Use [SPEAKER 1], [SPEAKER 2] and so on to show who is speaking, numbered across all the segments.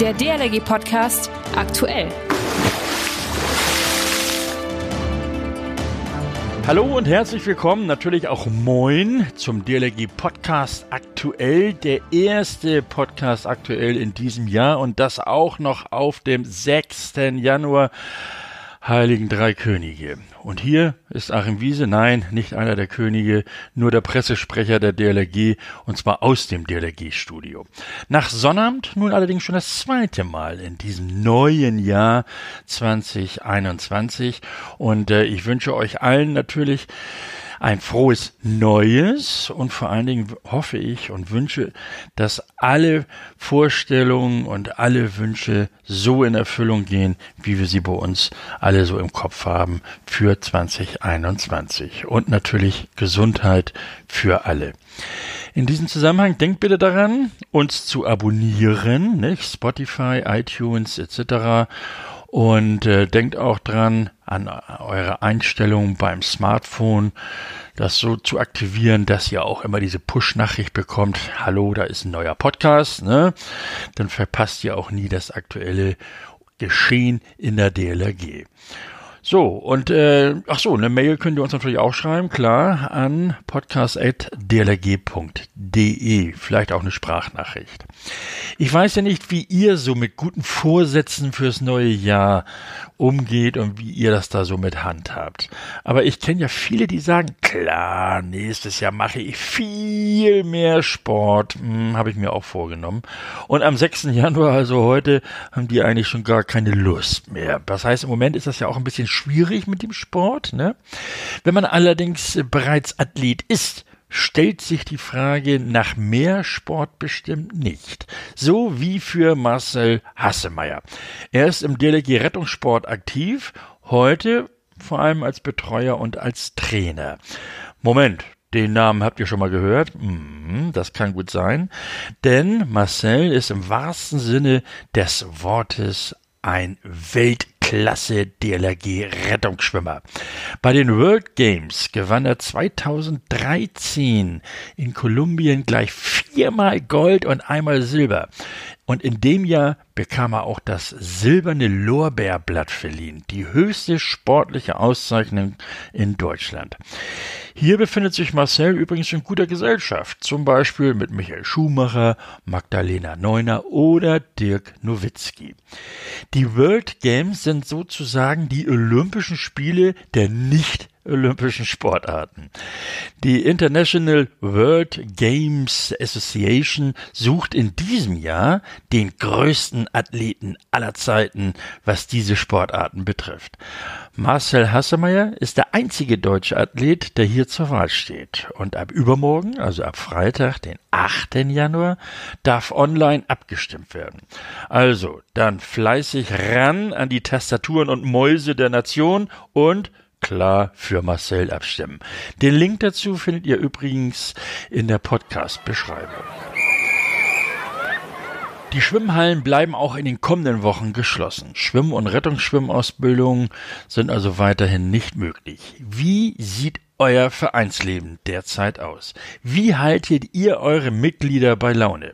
[SPEAKER 1] Der DLRG Podcast aktuell.
[SPEAKER 2] Hallo und herzlich willkommen, natürlich auch moin zum DLRG Podcast aktuell, der erste Podcast aktuell in diesem Jahr und das auch noch auf dem 6. Januar heiligen drei Könige. Und hier ist Achim Wiese, nein, nicht einer der Könige, nur der Pressesprecher der DLRG, und zwar aus dem DLRG-Studio. Nach Sonnabend nun allerdings schon das zweite Mal in diesem neuen Jahr 2021. Und äh, ich wünsche euch allen natürlich ein frohes Neues und vor allen Dingen hoffe ich und wünsche, dass alle Vorstellungen und alle Wünsche so in Erfüllung gehen, wie wir sie bei uns alle so im Kopf haben für 2021 und natürlich Gesundheit für alle. In diesem Zusammenhang denkt bitte daran, uns zu abonnieren, nicht? Spotify, iTunes etc. Und äh, denkt auch dran an eure Einstellungen beim Smartphone, das so zu aktivieren, dass ihr auch immer diese Push-Nachricht bekommt. Hallo, da ist ein neuer Podcast. Ne? Dann verpasst ihr auch nie das aktuelle Geschehen in der DLRG. So, und äh, ach so, eine Mail könnt ihr uns natürlich auch schreiben, klar, an podcast.dlg.de. Vielleicht auch eine Sprachnachricht. Ich weiß ja nicht, wie ihr so mit guten Vorsätzen fürs neue Jahr umgeht und wie ihr das da so mit handhabt. Aber ich kenne ja viele, die sagen, klar, nächstes Jahr mache ich viel mehr Sport. Hm, Habe ich mir auch vorgenommen. Und am 6. Januar, also heute, haben die eigentlich schon gar keine Lust mehr. Das heißt, im Moment ist das ja auch ein bisschen schwierig mit dem Sport. Ne? Wenn man allerdings bereits Athlet ist, stellt sich die Frage nach mehr Sport bestimmt nicht. So wie für Marcel Hassemeyer. Er ist im DLG Rettungssport aktiv, heute vor allem als Betreuer und als Trainer. Moment, den Namen habt ihr schon mal gehört? Hm, das kann gut sein. Denn Marcel ist im wahrsten Sinne des Wortes ein Welt Klasse DLRG Rettungsschwimmer. Bei den World Games gewann er 2013 in Kolumbien gleich viermal Gold und einmal Silber. Und in dem Jahr bekam er auch das silberne Lorbeerblatt verliehen, die höchste sportliche Auszeichnung in Deutschland. Hier befindet sich Marcel übrigens in guter Gesellschaft, zum Beispiel mit Michael Schumacher, Magdalena Neuner oder Dirk Nowitzki. Die World Games sind sozusagen die Olympischen Spiele der nicht olympischen Sportarten. Die International World Games Association sucht in diesem Jahr den größten Athleten aller Zeiten, was diese Sportarten betrifft. Marcel Hassemeyer ist der einzige deutsche Athlet, der hier zur Wahl steht. Und ab übermorgen, also ab Freitag, den 8. Januar, darf online abgestimmt werden. Also, dann fleißig ran an die Tastaturen und Mäuse der Nation und klar für Marcel abstimmen. Den Link dazu findet ihr übrigens in der Podcast-Beschreibung. Die Schwimmhallen bleiben auch in den kommenden Wochen geschlossen. Schwimm- und Rettungsschwimmausbildungen sind also weiterhin nicht möglich. Wie sieht euer Vereinsleben derzeit aus? Wie haltet ihr eure Mitglieder bei Laune?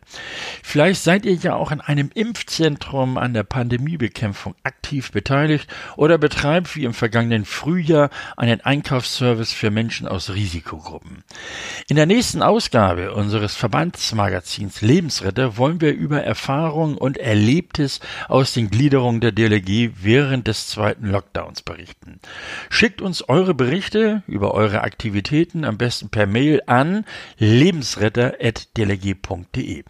[SPEAKER 2] Vielleicht seid ihr ja auch in einem Impfzentrum an der Pandemiebekämpfung aktiv beteiligt oder betreibt wie im vergangenen Frühjahr einen Einkaufsservice für Menschen aus Risikogruppen. In der nächsten Ausgabe unseres Verbandsmagazins Lebensretter wollen wir über Erfahrungen und Erlebtes aus den Gliederungen der DLG während des zweiten Lockdowns berichten. Schickt uns eure Berichte über eure eure Aktivitäten am besten per Mail an lebensretter.dlg.de.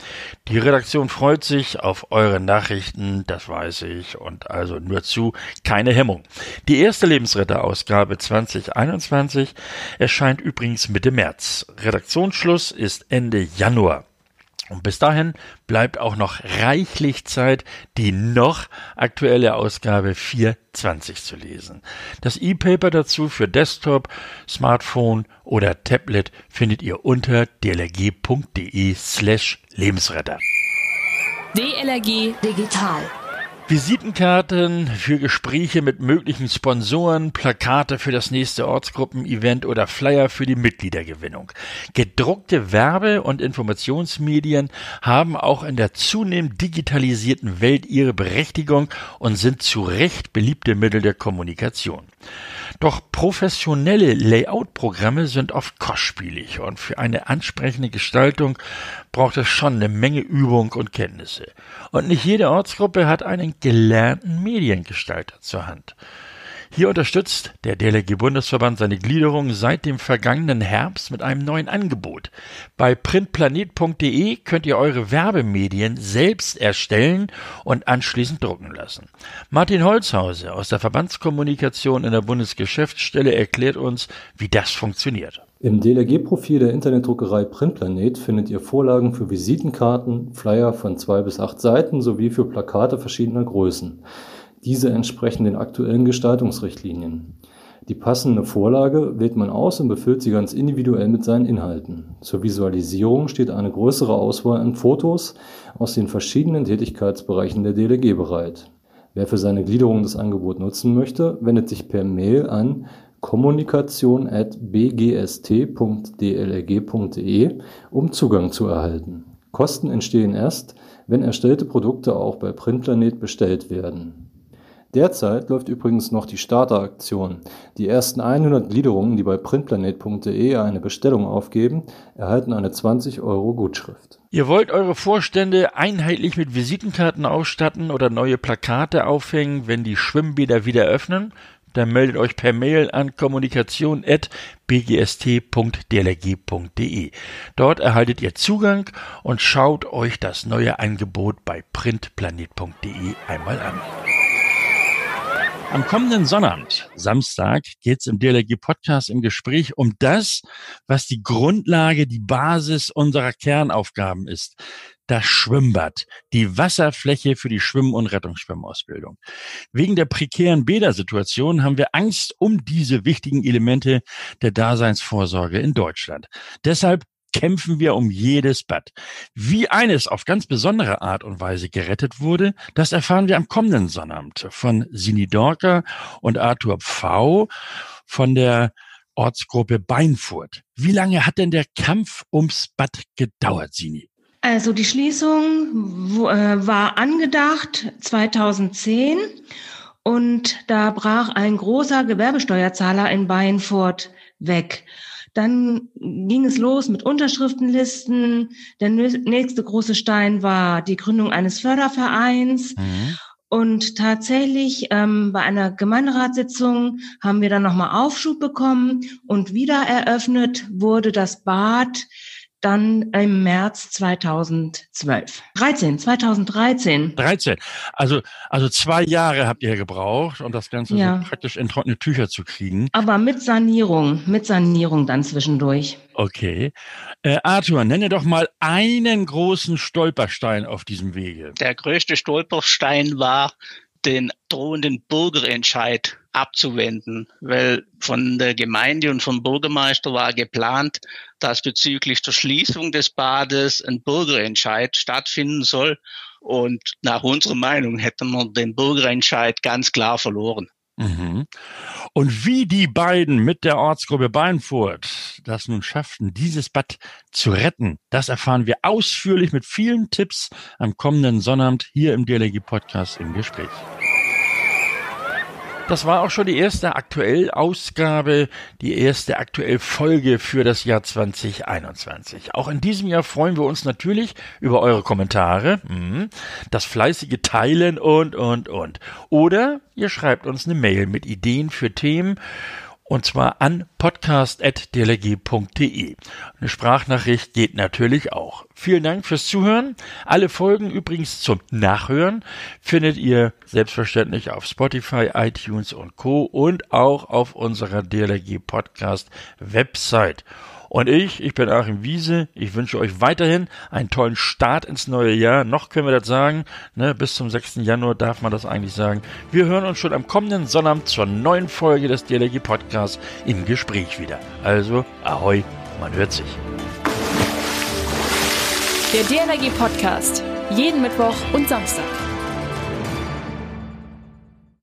[SPEAKER 2] Die Redaktion freut sich auf eure Nachrichten, das weiß ich, und also nur zu, keine Hemmung. Die erste Lebensretter-Ausgabe 2021 erscheint übrigens Mitte März. Redaktionsschluss ist Ende Januar. Und bis dahin bleibt auch noch reichlich Zeit, die noch aktuelle Ausgabe 420 zu lesen. Das E-Paper dazu für Desktop, Smartphone oder Tablet findet ihr unter dlg.de slash Lebensretter.
[SPEAKER 1] DLRG Digital
[SPEAKER 2] Visitenkarten für Gespräche mit möglichen Sponsoren, Plakate für das nächste Ortsgruppen-Event oder Flyer für die Mitgliedergewinnung. Gedruckte Werbe- und Informationsmedien haben auch in der zunehmend digitalisierten Welt ihre Berechtigung und sind zu Recht beliebte Mittel der Kommunikation. Doch professionelle Layout-Programme sind oft kostspielig und für eine ansprechende Gestaltung braucht es schon eine Menge Übung und Kenntnisse. Und nicht jede Ortsgruppe hat einen gelernten Mediengestalter zur Hand. Hier unterstützt der DLRG Bundesverband seine Gliederung seit dem vergangenen Herbst mit einem neuen Angebot. Bei printplanet.de könnt ihr eure Werbemedien selbst erstellen und anschließend drucken lassen. Martin Holzhause aus der Verbandskommunikation in der Bundesgeschäftsstelle erklärt uns, wie das funktioniert.
[SPEAKER 3] Im DLRG-Profil der Internetdruckerei Printplanet findet ihr Vorlagen für Visitenkarten, Flyer von zwei bis acht Seiten sowie für Plakate verschiedener Größen. Diese entsprechen den aktuellen Gestaltungsrichtlinien. Die passende Vorlage wählt man aus und befüllt sie ganz individuell mit seinen Inhalten. Zur Visualisierung steht eine größere Auswahl an Fotos aus den verschiedenen Tätigkeitsbereichen der DLG bereit. Wer für seine Gliederung das Angebot nutzen möchte, wendet sich per Mail an kommunikation@bgst.dlrg.de, um Zugang zu erhalten. Kosten entstehen erst, wenn erstellte Produkte auch bei Printplanet bestellt werden. Derzeit läuft übrigens noch die Starteraktion. Die ersten 100 Gliederungen, die bei printplanet.de eine Bestellung aufgeben, erhalten eine 20 Euro Gutschrift.
[SPEAKER 2] Ihr wollt eure Vorstände einheitlich mit Visitenkarten ausstatten oder neue Plakate aufhängen, wenn die Schwimmbäder wieder öffnen? Dann meldet euch per Mail an kommunikation.bgst.dlg.de. Dort erhaltet ihr Zugang und schaut euch das neue Angebot bei printplanet.de einmal an. Am kommenden Sonnabend, Samstag, geht's im DLRG Podcast im Gespräch um das, was die Grundlage, die Basis unserer Kernaufgaben ist. Das Schwimmbad, die Wasserfläche für die Schwimm- und Rettungsschwimmausbildung. Wegen der prekären Bädersituation haben wir Angst um diese wichtigen Elemente der Daseinsvorsorge in Deutschland. Deshalb kämpfen wir um jedes Bad. Wie eines auf ganz besondere Art und Weise gerettet wurde, das erfahren wir am kommenden Sonnabend von Sini Dorker und Arthur Pfau von der Ortsgruppe Beinfurt. Wie lange hat denn der Kampf ums Bad gedauert, Sini?
[SPEAKER 4] Also die Schließung äh, war angedacht 2010 und da brach ein großer Gewerbesteuerzahler in Beinfurt weg. Dann ging es los mit Unterschriftenlisten. Der nächste große Stein war die Gründung eines Fördervereins. Mhm. Und tatsächlich ähm, bei einer Gemeinderatssitzung haben wir dann nochmal Aufschub bekommen und wieder eröffnet wurde das Bad dann im März 2012. 13, 2013.
[SPEAKER 2] 13. Also, also zwei Jahre habt ihr gebraucht, um das Ganze ja. so praktisch in trockene Tücher zu kriegen.
[SPEAKER 4] Aber mit Sanierung, mit Sanierung dann zwischendurch.
[SPEAKER 2] Okay. Äh, Arthur, nenne doch mal einen großen Stolperstein auf diesem Wege.
[SPEAKER 5] Der größte Stolperstein war den drohenden Bürgerentscheid abzuwenden, weil von der Gemeinde und vom Bürgermeister war geplant, dass bezüglich der Schließung des Bades ein Bürgerentscheid stattfinden soll. Und nach unserer Meinung hätten wir den Bürgerentscheid ganz klar verloren.
[SPEAKER 2] Mhm. Und wie die beiden mit der Ortsgruppe Beinfurt das nun schafften, dieses Bad zu retten, das erfahren wir ausführlich mit vielen Tipps am kommenden Sonnabend hier im DLG Podcast im Gespräch. Das war auch schon die erste Aktuellausgabe, die erste aktuell Folge für das Jahr 2021. Auch in diesem Jahr freuen wir uns natürlich über eure Kommentare, mhm, das fleißige Teilen und, und, und. Oder ihr schreibt uns eine Mail mit Ideen für Themen und zwar an podcast.dlg.de. Eine Sprachnachricht geht natürlich auch. Vielen Dank fürs Zuhören. Alle Folgen übrigens zum Nachhören findet ihr selbstverständlich auf Spotify, iTunes und Co. und auch auf unserer DLG Podcast Website. Und ich, ich bin Achim Wiese. Ich wünsche euch weiterhin einen tollen Start ins neue Jahr. Noch können wir das sagen. Ne, bis zum 6. Januar darf man das eigentlich sagen. Wir hören uns schon am kommenden Sonnabend zur neuen Folge des DLG Podcasts im Gespräch wieder. Also, ahoi, man hört sich.
[SPEAKER 1] Der DLRG Podcast. Jeden Mittwoch und Samstag.